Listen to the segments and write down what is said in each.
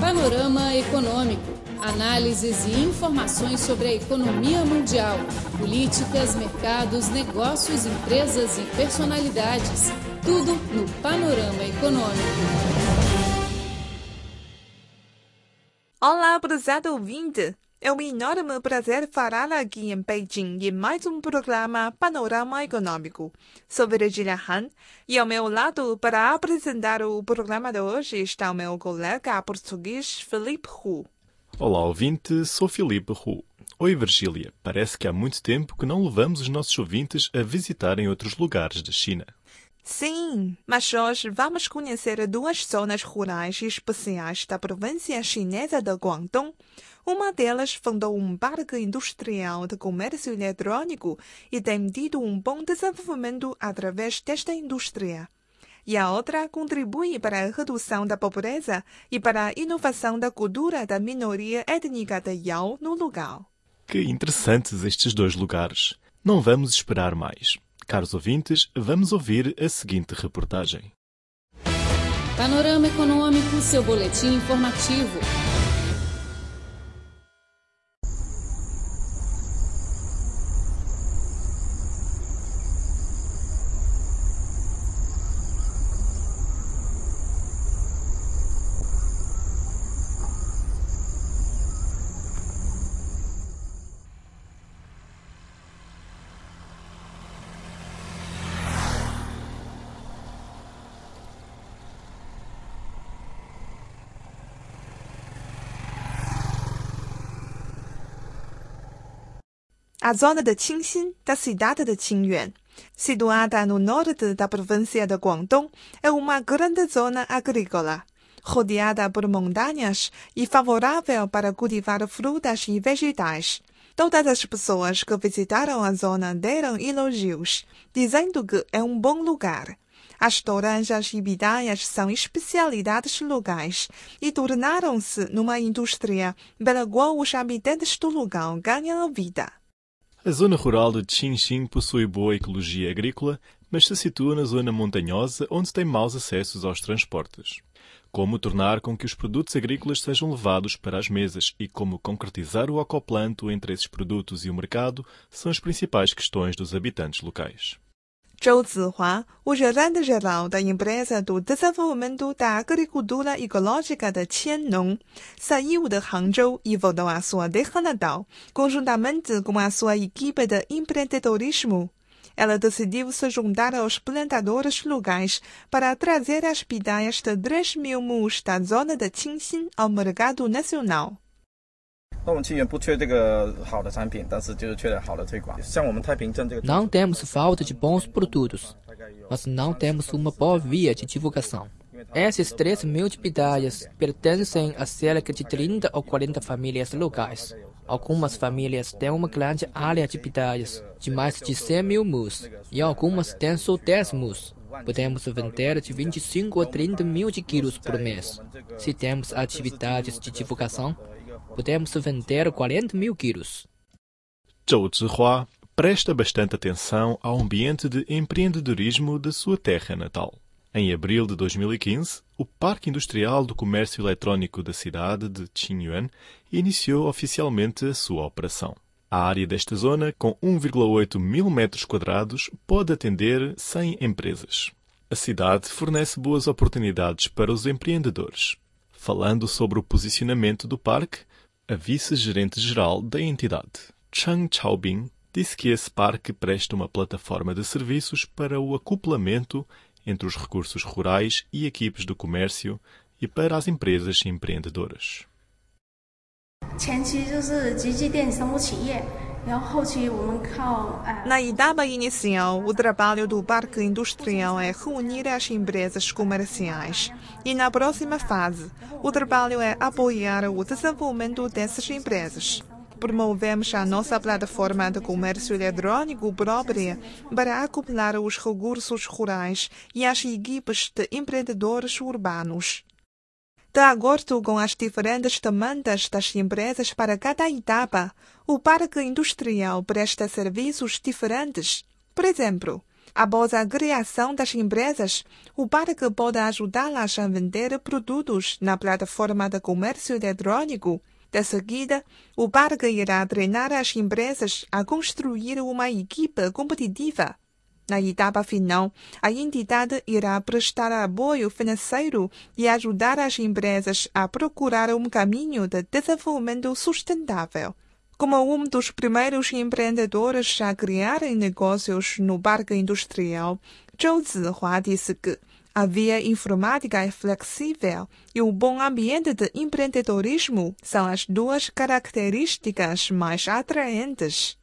Panorama Econômico. Análises e informações sobre a economia mundial, políticas, mercados, negócios, empresas e personalidades. Tudo no Panorama Econômico. Olá, prezado ouvinte! É um enorme prazer falar aqui em Beijing em mais um programa Panorama Econômico. Sou Virgilia Han e ao meu lado, para apresentar o programa de hoje, está o meu colega português Felipe Hu. Olá, ouvinte, sou Felipe Hu. Oi, Virgília. Parece que há muito tempo que não levamos os nossos ouvintes a visitarem outros lugares da China. Sim, mas hoje vamos conhecer duas zonas rurais especiais da província chinesa de Guangdong. Uma delas fundou um parque industrial de comércio eletrônico e tem tido um bom desenvolvimento através desta indústria. E a outra contribui para a redução da pobreza e para a inovação da cultura da minoria étnica de Yao no lugar. Que interessantes estes dois lugares. Não vamos esperar mais. Caros ouvintes, vamos ouvir a seguinte reportagem. Panorama Econômico, seu boletim informativo. A zona de Qingxin, da cidade de Qingyuan, situada no norte da província de Guangdong, é uma grande zona agrícola, rodeada por montanhas e favorável para cultivar frutas e vegetais. Todas as pessoas que visitaram a zona deram elogios, dizendo que é um bom lugar. As toranjas e bidaias são especialidades locais e tornaram-se numa indústria pela qual os habitantes do lugar ganham a vida. A zona rural de Qingxin possui boa ecologia agrícola, mas se situa na zona montanhosa onde tem maus acessos aos transportes. Como tornar com que os produtos agrícolas sejam levados para as mesas e como concretizar o acoplanto entre esses produtos e o mercado são as principais questões dos habitantes locais. Zihua, o gerente-geral da empresa do desenvolvimento da agricultura ecológica de Qiannong, saiu de Hangzhou e voltou à sua terra natal, conjuntamente com a sua equipe de empreendedorismo. Ela decidiu se juntar aos plantadores locais para trazer as bidaias de 3 mil mus da zona de Qingxin ao mercado nacional. 那我们清远不缺这个好的产品，但是就是缺了好的推广。像我们太平镇这个， Não temos falta de bons produtos, mas não temos uma boa via de divulgação. Essas 3 mil bidaias pertencem a cerca de 30 ou 40 famílias locais. Algumas famílias têm uma grande área de bidaias, de mais de 100 mil mus, e algumas têm só 10 mus. Podemos vender de 25 a 30 mil de quilos por mês. Se temos atividades de divulgação, podemos vender 40 mil quilos. Zhou Zihua presta bastante atenção ao ambiente de empreendedorismo da sua terra natal. Em abril de 2015, o Parque Industrial do Comércio Eletrónico da cidade de Qingyuan iniciou oficialmente a sua operação. A área desta zona, com 1,8 mil metros quadrados, pode atender 100 empresas. A cidade fornece boas oportunidades para os empreendedores. Falando sobre o posicionamento do parque, a vice-gerente-geral da entidade, Chang Chaobing, disse que esse parque presta uma plataforma de serviços para o acoplamento entre os recursos rurais e equipes do comércio e para as empresas empreendedoras. Na etapa inicial, o trabalho do parque industrial é reunir as empresas comerciais. E na próxima fase, o trabalho é apoiar o desenvolvimento dessas empresas. Promovemos a nossa plataforma de comércio eletrônico própria para acoplar os recursos rurais e as equipes de empreendedores urbanos. De acordo com as diferentes demandas das empresas para cada etapa, o parque industrial presta serviços diferentes. Por exemplo, Após a criação das empresas, o parque pode ajudá-las a vender produtos na plataforma de comércio eletrônico. De seguida, o parque irá treinar as empresas a construir uma equipe competitiva. Na etapa final, a entidade irá prestar apoio financeiro e ajudar as empresas a procurar um caminho de desenvolvimento sustentável. Como um dos primeiros empreendedores a criarem negócios no parque industrial, Zhou Zihua disse que a via informática é flexível e o bom ambiente de empreendedorismo são as duas características mais atraentes.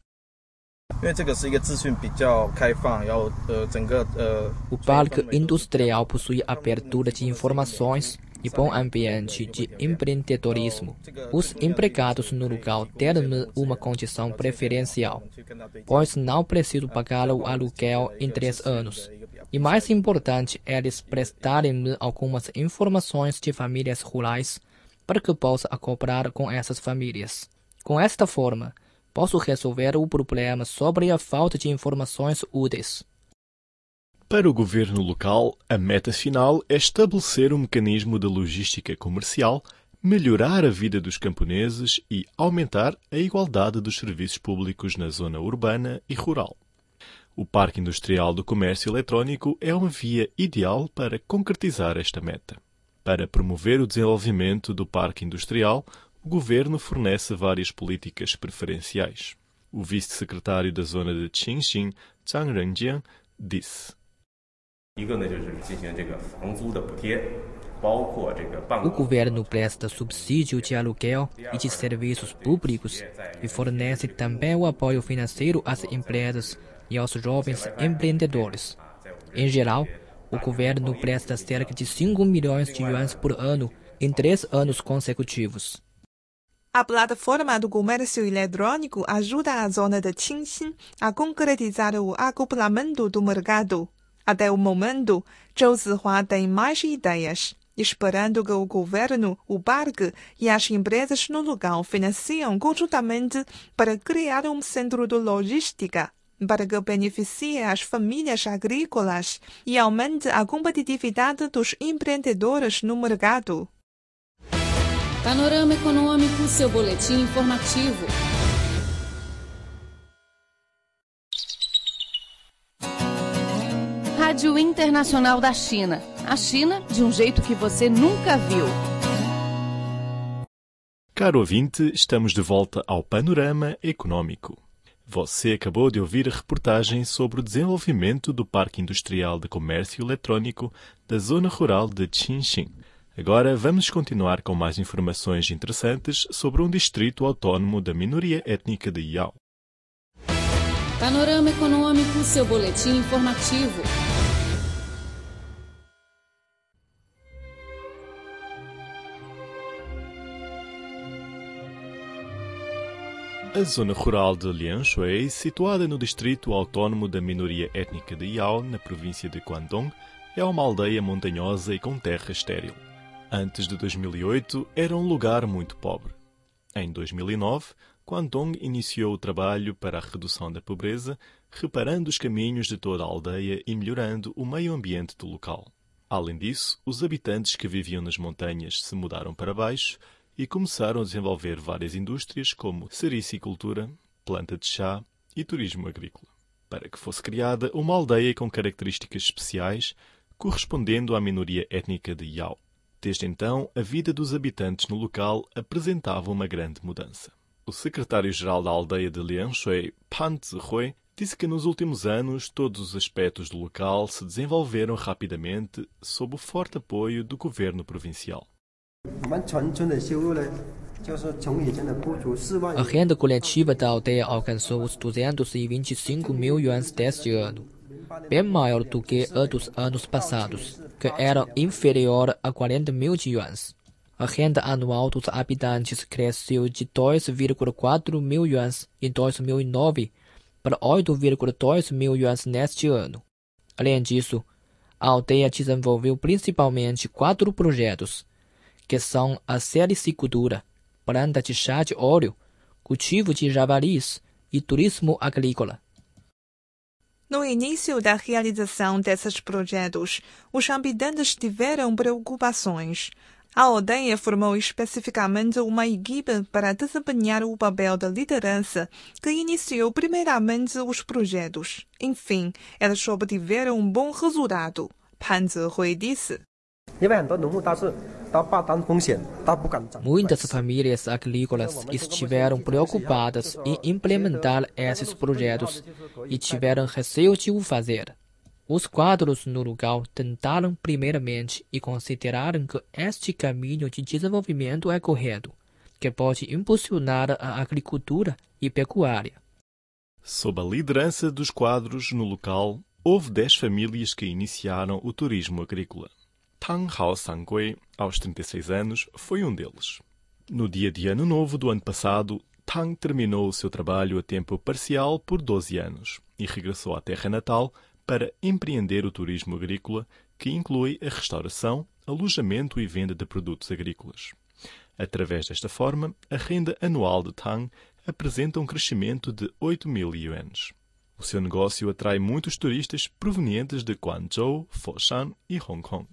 O parque industrial possui abertura de informações e bom ambiente de empreendedorismo. Os empregados no lugar têm uma condição preferencial, pois não precisam pagar o aluguel em três anos. E mais importante, eles prestarem algumas informações de famílias rurais para que possa acoplar com essas famílias. Com esta forma, posso resolver o problema sobre a falta de informações úteis. Para o governo local, a meta final é estabelecer um mecanismo de logística comercial, melhorar a vida dos camponeses e aumentar a igualdade dos serviços públicos na zona urbana e rural. O Parque Industrial do Comércio Eletrónico é uma via ideal para concretizar esta meta. Para promover o desenvolvimento do parque industrial, o governo fornece várias políticas preferenciais. O vice-secretário da zona de Qingxin, Zhang Renjian, disse: o governo presta subsídio de aluguel e de serviços públicos e fornece também o apoio financeiro às empresas e aos jovens empreendedores. Em geral, o governo presta cerca de 5 milhões de yuans por ano em três anos consecutivos. A plataforma do comércio eletrônico ajuda a zona de Qingxin a concretizar o acoplamento do mercado. Até o momento, Zhou Zihua tem mais ideias, esperando que o governo, o parque e as empresas no lugar financiam conjuntamente para criar um centro de logística para que beneficie as famílias agrícolas e aumente a competitividade dos empreendedores no mercado. Panorama Econômico, seu boletim informativo. Rádio Internacional da China. A China de um jeito que você nunca viu. Caro ouvinte, estamos de volta ao Panorama Econômico. Você acabou de ouvir a reportagem sobre o desenvolvimento do Parque Industrial de Comércio Eletrónico da Zona Rural de Qinxin. Agora vamos continuar com mais informações interessantes sobre um distrito autónomo da minoria étnica de Yao. Panorama Econômico, seu boletim informativo. A zona rural de Lianshui, situada no distrito autónomo da minoria étnica de Yao, na província de Guangdong, é uma aldeia montanhosa e com terra estéril. Antes de 2008, era um lugar muito pobre. Em 2009, Guangdong iniciou o trabalho para a redução da pobreza, reparando os caminhos de toda a aldeia e melhorando o meio ambiente do local. Além disso, os habitantes que viviam nas montanhas se mudaram para baixo e começaram a desenvolver várias indústrias como sericicultura, planta de chá e turismo agrícola, para que fosse criada uma aldeia com características especiais correspondendo à minoria étnica de Yao. Desde então, a vida dos habitantes no local apresentava uma grande mudança. O secretário-geral da aldeia de Lianshui, Pan Zihui, disse que nos últimos anos todos os aspectos do local se desenvolveram rapidamente sob o forte apoio do governo provincial. A renda coletiva da aldeia alcançou os 225 mil yuans deste ano, bem maior do que a dos anos passados, que era inferior a 40 mil yuans. A renda anual dos habitantes cresceu de 2,4 mil yuans em 2009 para 8,2 mil yuans neste ano. Além disso, a aldeia desenvolveu principalmente quatro projetos que são a sericicultura, planta de chá de óleo, cultivo de javalis e turismo agrícola. No início da realização desses projetos, os habitantes tiveram preocupações. A aldeia formou especificamente uma equipe para desempenhar o papel de liderança, que iniciou primeiramente os projetos. Enfim, eles obtiveram um bom resultado. Pan Zihui disse. Muitas famílias agrícolas estiveram preocupadas em implementar esses projetos e tiveram receio de o fazer. Os quadros no lugar tentaram primeiramente e consideraram que este caminho de desenvolvimento é correto, que pode impulsionar a agricultura e pecuária. Sob a liderança dos quadros no local, houve dez famílias que iniciaram o turismo agrícola. Tang Hao Sangui, aos 36 anos, foi um deles. No dia de Ano Novo do ano passado, Tang terminou o seu trabalho a tempo parcial por 12 anos e regressou à terra natal para empreender o turismo agrícola, que inclui a restauração, alojamento e venda de produtos agrícolas. Através desta forma, a renda anual de Tang apresenta um crescimento de 8 mil yuans. O seu negócio atrai muitos turistas provenientes de Guangzhou, Foshan e Hong Kong.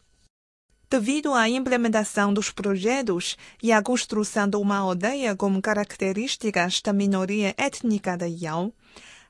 Devido à implementação dos projetos e à construção de uma aldeia com características da minoria étnica da Yao,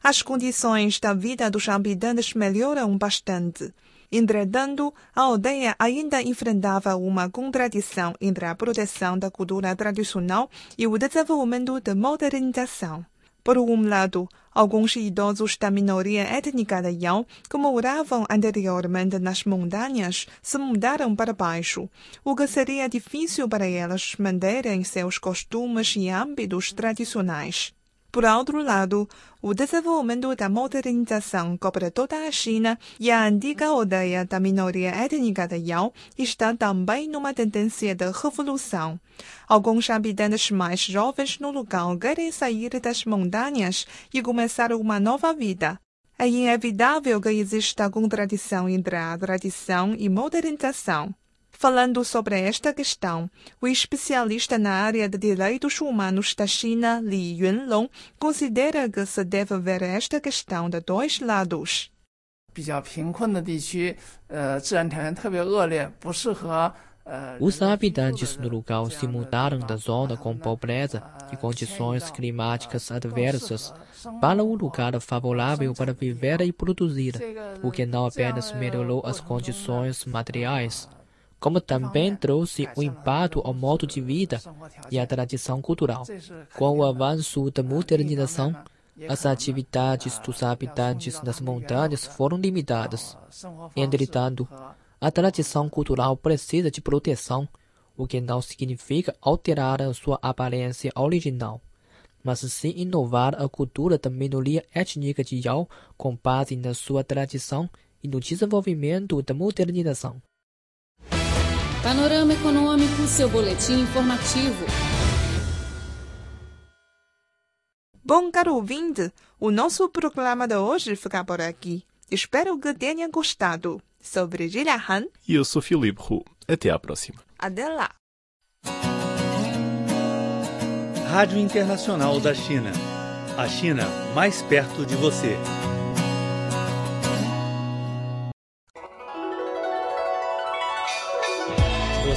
as condições da vida dos habitantes melhoram bastante. Entretanto, a aldeia ainda enfrentava uma contradição entre a proteção da cultura tradicional e o desenvolvimento da modernização. Por um lado, alguns idosos da minoria étnica da Yao, que moravam anteriormente nas montanhas, se mudaram para baixo, o que seria difícil para elas manterem seus costumes e hábitos tradicionais. Por outro lado, o desenvolvimento da modernização cobre toda a China e a antiga aldeia da minoria étnica da Yao está também numa tendência de revolução. Alguns habitantes mais jovens no local querem sair das montanhas e começar uma nova vida. É inevitável que exista contradição entre a tradição e modernização. Falando sobre esta questão, o especialista na área de direitos humanos da China, Li Yunlong, considera que se deve ver esta questão de dois lados. Os habitantes do local se mudaram da zona com pobreza e condições climáticas adversas para um lugar favorável para viver e produzir, o que não apenas melhorou as condições materiais, como também trouxe um impacto ao modo de vida e à tradição cultural. Com o avanço da modernização, as atividades dos habitantes das montanhas foram limitadas. Entretanto, a tradição cultural precisa de proteção, o que não significa alterar a sua aparência original, mas sim inovar a cultura da minoria étnica de Yao com base na sua tradição e no desenvolvimento da modernização. Panorama Econômico, seu boletim informativo. Bom, caro ouvinte, o nosso programa de hoje fica por aqui. Espero que tenha gostado. Sou Virgilia Han. E eu sou Filipe Hu. Até à próxima. Até lá. Rádio Internacional da China. A China mais perto de você.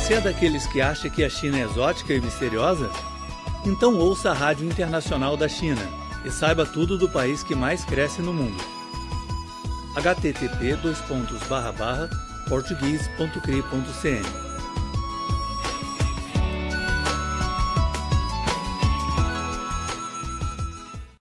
Você é daqueles que acha que a China é exótica e misteriosa? Então ouça a Rádio Internacional da China e saiba tudo do país que mais cresce no mundo. http português.cri.cn